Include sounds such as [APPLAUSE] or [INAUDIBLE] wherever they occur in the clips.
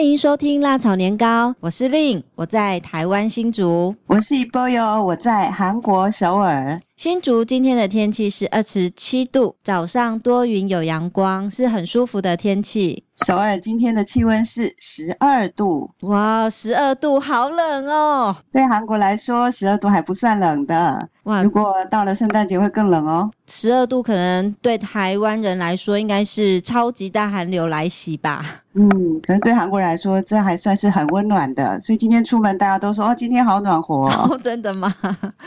欢迎收听辣炒年糕，我是令，我在台湾新竹；我是 Boyo，我在韩国首尔。新竹今天的天气是二十七度，早上多云有阳光，是很舒服的天气。首尔今天的气温是十二度，哇，十二度好冷哦！对韩国来说，十二度还不算冷的。哇，如果到了圣诞节会更冷哦。十二度可能对台湾人来说应该是超级大寒流来袭吧。嗯，可能对韩国人来说这还算是很温暖的，所以今天出门大家都说哦，今天好暖和哦。[LAUGHS] 哦，真的吗？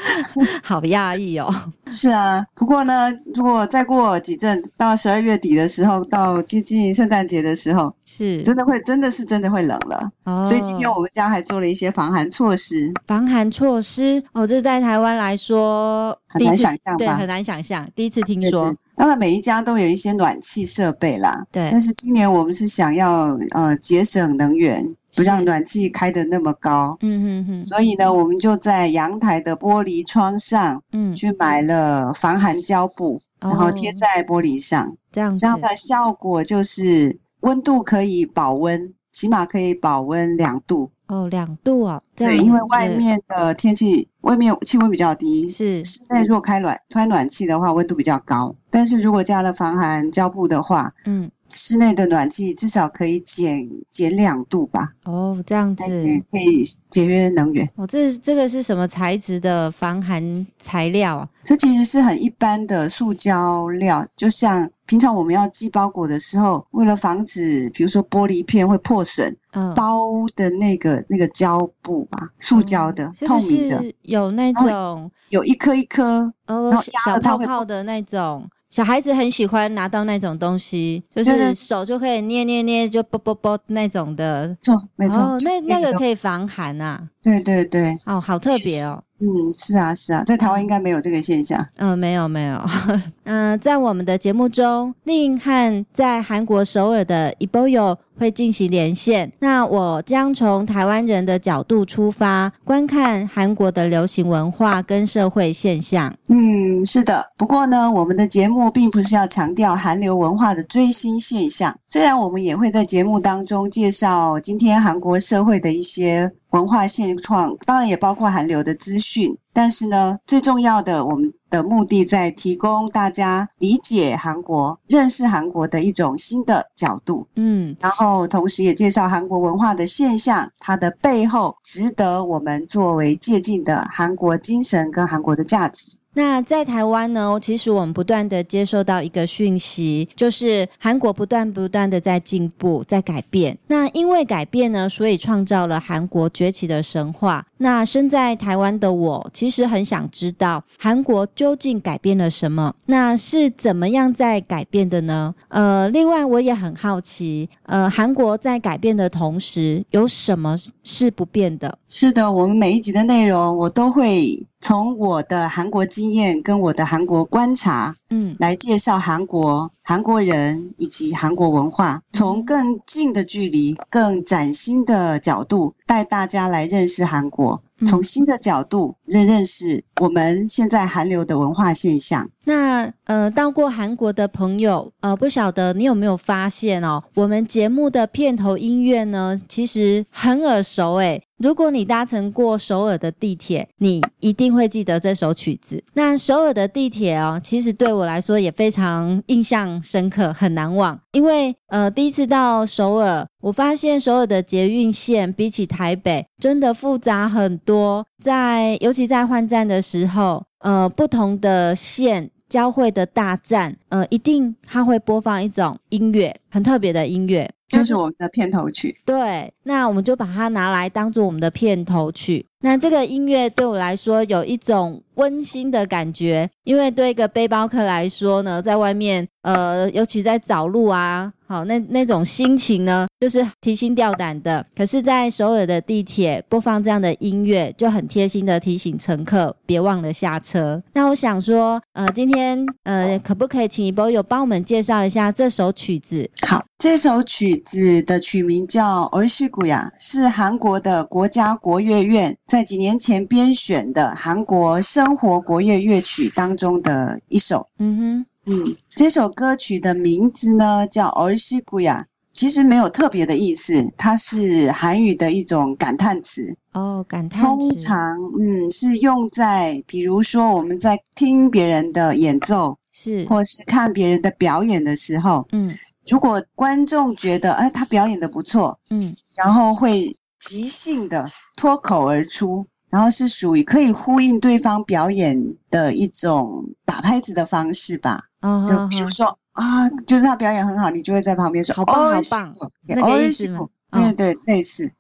[LAUGHS] 好压抑哦。[LAUGHS] 是啊，不过呢，如果再过几阵到十二月底的时候，到接近圣诞节的时候，是真的会真的是真的会冷了。哦，所以今天我们家还做了一些防寒措施。防寒措施哦，这在台湾来说很难想象，对，很难想象，第一次听说。当然，每一家都有一些暖气设备啦。对。但是今年我们是想要呃节省能源，不让暖气开的那么高。嗯嗯嗯。所以呢，我们就在阳台的玻璃窗上，嗯，去买了防寒胶布，嗯、然后贴在玻璃上。哦、这样这样的效果就是温度可以保温，起码可以保温两度。哦，两度啊，这样。对，因为外面的天气，外面气温比较低，是室内如果开暖开暖气的话，温度比较高。但是如果加了防寒胶布的话，嗯，室内的暖气至少可以减减两度吧。哦，这样子可以节约能源。哦，这这个是什么材质的防寒材料啊？这其实是很一般的塑胶料，就像平常我们要寄包裹的时候，为了防止比如说玻璃片会破损，嗯，包的那个那个胶布吧，塑胶的，嗯，透明的，有那种有一颗一颗哦，小泡泡的那种。小孩子很喜欢拿到那种东西，就是手就可以捏捏捏，就啵啵啵那种的。错，没错。哦，那那个可以防寒啊。对对对。哦，好特别哦。嗯，是啊是啊，在台湾应该没有这个现象。嗯，没有没有。[LAUGHS] 嗯、呃，在我们的节目中，令和在韩国首尔的 Eboyo 会进行连线。那我将从台湾人的角度出发，观看韩国的流行文化跟社会现象。嗯，是的。不过呢，我们的节目并不是要强调韩流文化的最新现象，虽然我们也会在节目当中介绍今天韩国社会的一些。文化现状当然也包括韩流的资讯，但是呢，最重要的，我们的目的在提供大家理解韩国、认识韩国的一种新的角度。嗯，然后同时也介绍韩国文化的现象，它的背后值得我们作为借鉴的韩国精神跟韩国的价值。那在台湾呢，其实我们不断的接受到一个讯息，就是韩国不断不断的在进步，在改变。那因为改变呢，所以创造了韩国崛起的神话。那身在台湾的我，其实很想知道韩国究竟改变了什么？那是怎么样在改变的呢？呃，另外我也很好奇，呃，韩国在改变的同时，有什么是不变的？是的，我们每一集的内容，我都会。从我的韩国经验跟我的韩国观察，嗯，来介绍韩国、韩国人以及韩国文化，从更近的距离、更崭新的角度带大家来认识韩国。从新的角度认认识我们现在韩流的文化现象。那呃，到过韩国的朋友，呃，不晓得你有没有发现哦，我们节目的片头音乐呢，其实很耳熟诶。如果你搭乘过首尔的地铁，你一定会记得这首曲子。那首尔的地铁哦，其实对我来说也非常印象深刻，很难忘。因为呃，第一次到首尔，我发现首尔的捷运线比起台北真的复杂很多。在尤其在换站的时候，呃，不同的线交汇的大站，呃，一定它会播放一种音乐，很特别的音乐，就是我们的片头曲。对，那我们就把它拿来当做我们的片头曲。那这个音乐对我来说有一种温馨的感觉，因为对一个背包客来说呢，在外面，呃，尤其在找路啊，好，那那种心情呢，就是提心吊胆的。可是，在首尔的地铁播放这样的音乐，就很贴心的提醒乘客别忘了下车。那我想说，呃，今天，呃，可不可以请 Eboyo 帮我们介绍一下这首曲子？好，这首曲子的曲名叫《儿时谷呀》，是韩国的国家国乐院。在几年前编选的韩国生活国乐乐曲当中的一首，嗯哼，嗯，这首歌曲的名字呢叫《儿西古呀》，其实没有特别的意思，它是韩语的一种感叹词。哦，感叹词。通常，嗯，是用在比如说我们在听别人的演奏，是，或是看别人的表演的时候，嗯，如果观众觉得，哎，他表演的不错，嗯，然后会即兴的脱口而出。然后是属于可以呼应对方表演的一种打拍子的方式吧。哦，就比如说啊，就是他表演很好，你就会在旁边说：“好棒，好棒。”那个意思吗？对对，类似。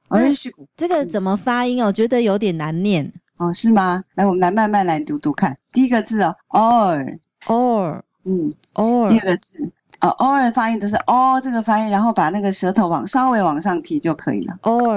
这个怎么发音？我觉得有点难念。哦，是吗？来，我们来慢慢来读读看。第一个字哦，or，or，嗯，or。第二个字。哦，or 发音都是哦，这个发音，然后把那个舌头往稍微往上提就可以了。or，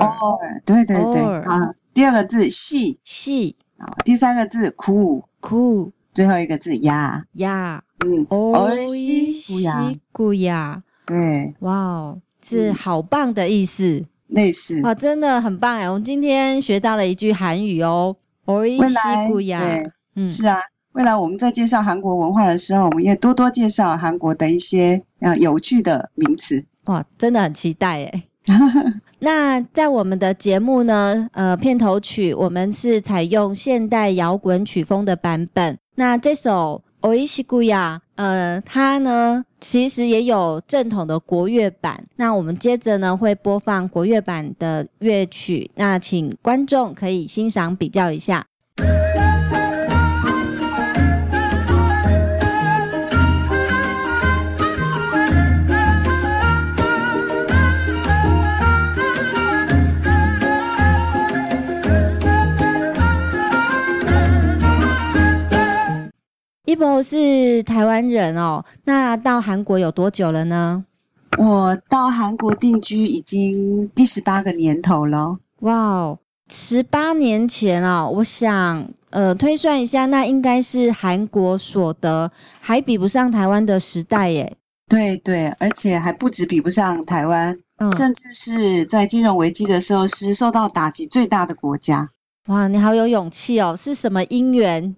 对对对，啊，第二个字细细，啊，第三个字酷酷，最后一个字呀呀，嗯，おいしくや，对，哇哦，是好棒的意思，类似，哇，真的很棒哎，我们今天学到了一句韩语哦，おいしくや，嗯，是啊。 未来我们在介绍韩国文化的时候，我们也多多介绍韩国的一些呃有趣的名词。哇，真的很期待诶[LAUGHS] 那在我们的节目呢，呃，片头曲我们是采用现代摇滚曲风的版本。那这首《おいしくや》呃，它呢其实也有正统的国乐版。那我们接着呢会播放国乐版的乐曲，那请观众可以欣赏比较一下。 是台湾人哦，那到韩国有多久了呢？我到韩国定居已经第十八个年头了。哇哦，十八年前哦，我想呃推算一下，那应该是韩国所得还比不上台湾的时代耶。对对，而且还不止比不上台湾，嗯，甚至是在金融危机的时候是受到打击最大的国家。哇，你好有勇气哦！是什么因缘？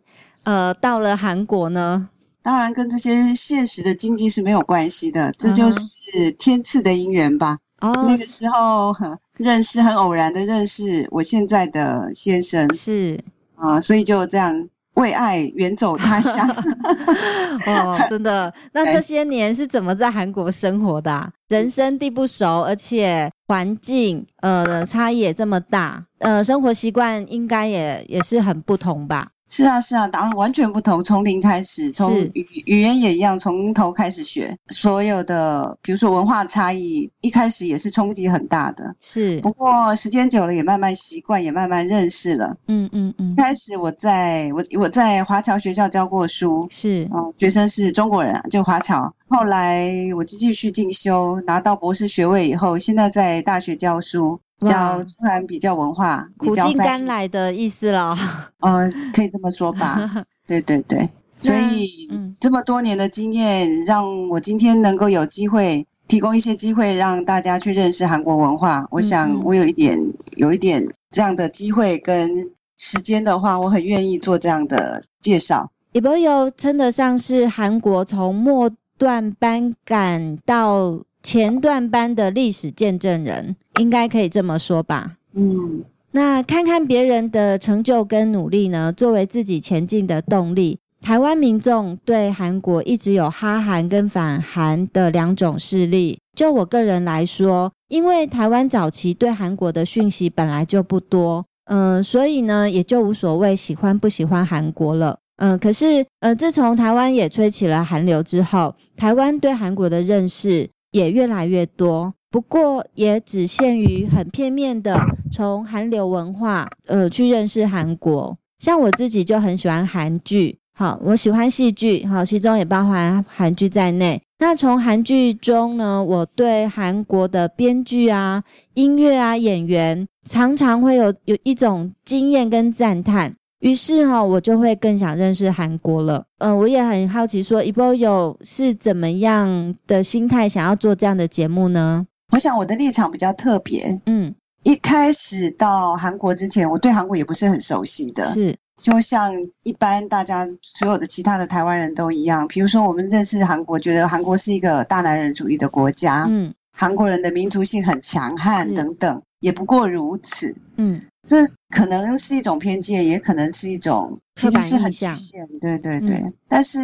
呃，到了韩国呢，当然跟这些现实的经济是没有关系的，这就是天赐的姻缘吧。哦，那个时候很认识，很偶然的认识我现在的先生，是啊，呃，所以就这样为爱远走他乡。[LAUGHS] [LAUGHS] 哦，真的？那这些年是怎么在韩国生活的啊？人生地不熟，而且环境呃差异也这么大，呃，生活习惯应该也也是很不同吧？是啊，是啊，答案完全不同。从零开始，从语语言也一样，从头开始学。所有的，比如说文化差异，一开始也是冲击很大的。是，不过时间久了，也慢慢习惯，也慢慢认识了。嗯嗯嗯。开始我在我我在华侨学校教过书，是，嗯，学生是中国人啊，就华侨。后来我就继续进修，拿到博士学位以后，现在在大学教书。教中韩比较文化，苦尽甘来的意思了。[LAUGHS] 呃，可以这么说吧。对 [LAUGHS] 对对，所以、嗯、这么多年的经验，让我今天能够有机会提供一些机会，让大家去认识韩国文化。我想我有一点、嗯、有一点这样的机会跟时间的话，我很愿意做这样的介绍。也不有称得上是韩国从末段班赶到前段班的历史见证人，应该可以这么说吧？嗯，那看看别人的成就跟努力呢，作为自己前进的动力。台湾民众对韩国一直有哈韩跟反韩的两种势力。就我个人来说，因为台湾早期对韩国的讯息本来就不多，嗯、呃，所以呢，也就无所谓喜欢不喜欢韩国了。嗯、呃，可是呃，自从台湾也吹起了韩流之后，台湾对韩国的认识。也越来越多，不过也只限于很片面的从韩流文化呃去认识韩国。像我自己就很喜欢韩剧，好，我喜欢戏剧，好，其中也包含韩剧在内。那从韩剧中呢，我对韩国的编剧啊、音乐啊、演员，常常会有有一种惊艳跟赞叹。于是哈，我就会更想认识韩国了。嗯、呃，我也很好奇，说 Eboyo 是怎么样的心态想要做这样的节目呢？我想我的立场比较特别。嗯，一开始到韩国之前，我对韩国也不是很熟悉的。是，就像一般大家所有的其他的台湾人都一样。比如说，我们认识韩国，觉得韩国是一个大男人主义的国家。嗯。韩国人的民族性很强悍等等，也不过如此。嗯，这可能是一种偏见，也可能是一种其实是很局限。对对对，嗯、但是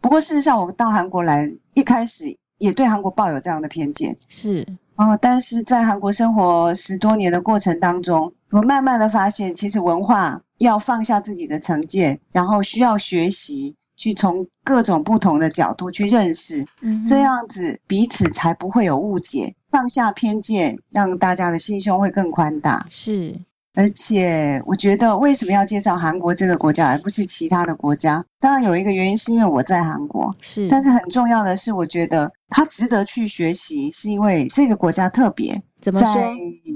不过事实上，我到韩国来一开始也对韩国抱有这样的偏见。是哦，但是在韩国生活十多年的过程当中，我慢慢的发现，其实文化要放下自己的成见，然后需要学习。去从各种不同的角度去认识，嗯，这样子彼此才不会有误解，放下偏见，让大家的心胸会更宽大。是，而且我觉得为什么要介绍韩国这个国家，而不是其他的国家？当然有一个原因是因为我在韩国，是，但是很重要的是，我觉得它值得去学习，是因为这个国家特别。怎么说？在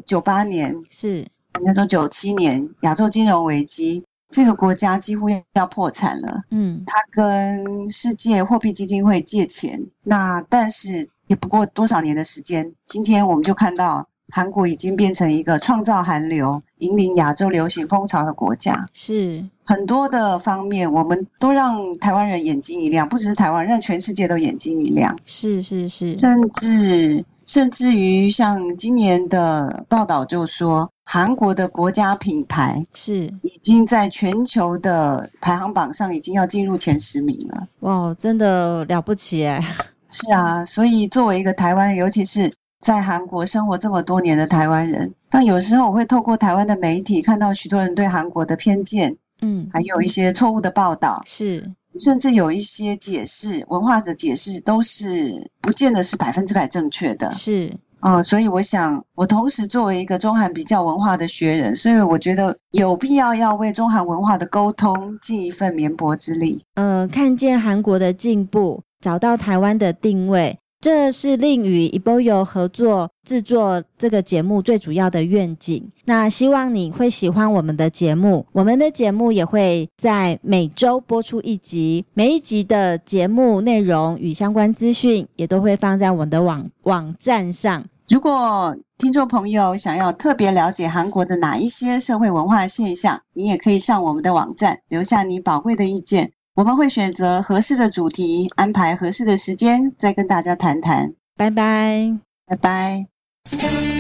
九八年是，那时候九七年亚洲金融危机。这个国家几乎要破产了，嗯，他跟世界货币基金会借钱，那但是也不过多少年的时间，今天我们就看到韩国已经变成一个创造韩流、引领亚洲流行风潮的国家，是很多的方面，我们都让台湾人眼睛一亮，不只是台湾，让全世界都眼睛一亮，是是是，甚至甚至于像今年的报道就说。韩国的国家品牌是已经在全球的排行榜上已经要进入前十名了。哇，真的了不起哎！是啊，所以作为一个台湾人，尤其是在韩国生活这么多年的台湾人，但有时候我会透过台湾的媒体看到许多人对韩国的偏见，嗯，还有一些错误的报道，是，甚至有一些解释，文化的解释都是不见得是百分之百正确的，是。哦，所以我想，我同时作为一个中韩比较文化的学人，所以我觉得有必要要为中韩文化的沟通尽一份绵薄之力。呃，看见韩国的进步，找到台湾的定位，这是令与 EBOYO 合作制作这个节目最主要的愿景。那希望你会喜欢我们的节目，我们的节目也会在每周播出一集，每一集的节目内容与相关资讯也都会放在我们的网网站上。如果听众朋友想要特别了解韩国的哪一些社会文化现象，你也可以上我们的网站留下你宝贵的意见，我们会选择合适的主题，安排合适的时间再跟大家谈谈。拜拜，拜拜。